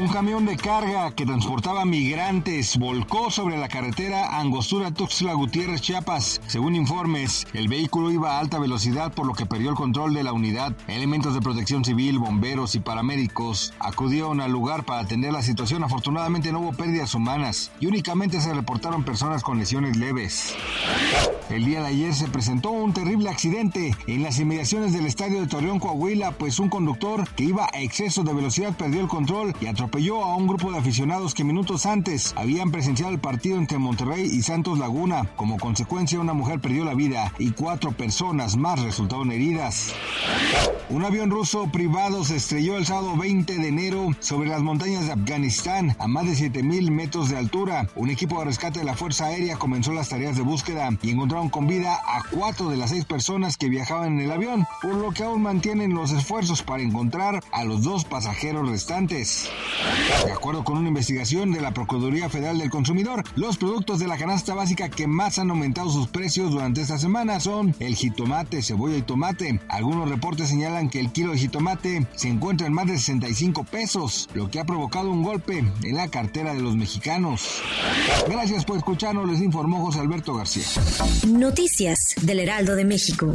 Un camión de carga que transportaba migrantes volcó sobre la carretera Angostura Tuxtla Gutiérrez Chiapas. Según informes, el vehículo iba a alta velocidad por lo que perdió el control de la unidad. Elementos de protección civil, bomberos y paramédicos acudieron al lugar para atender la situación. Afortunadamente no hubo pérdidas humanas y únicamente se reportaron personas con lesiones leves. El día de ayer se presentó un terrible accidente en las inmediaciones del estadio de Torreón, Coahuila, pues un conductor que iba a exceso de velocidad perdió el control y atropelló a un grupo de aficionados que minutos antes habían presenciado el partido entre Monterrey y Santos Laguna. Como consecuencia, una mujer perdió la vida y cuatro personas más resultaron heridas. Un avión ruso privado se estrelló el sábado 20 de enero sobre las montañas de Afganistán a más de 7000 metros de altura. Un equipo de rescate de la Fuerza Aérea comenzó las tareas de búsqueda y encontraron con vida a cuatro de las seis personas que viajaban en el avión, por lo que aún mantienen los esfuerzos para encontrar a los dos pasajeros restantes. De acuerdo con una investigación de la Procuraduría Federal del Consumidor, los productos de la canasta básica que más han aumentado sus precios durante esta semana son el jitomate, cebolla y tomate. Algunos reportes señalan que el kilo de jitomate se encuentra en más de 65 pesos, lo que ha provocado un golpe en la cartera de los mexicanos. Gracias por escucharnos, les informó José Alberto García. Noticias del Heraldo de México.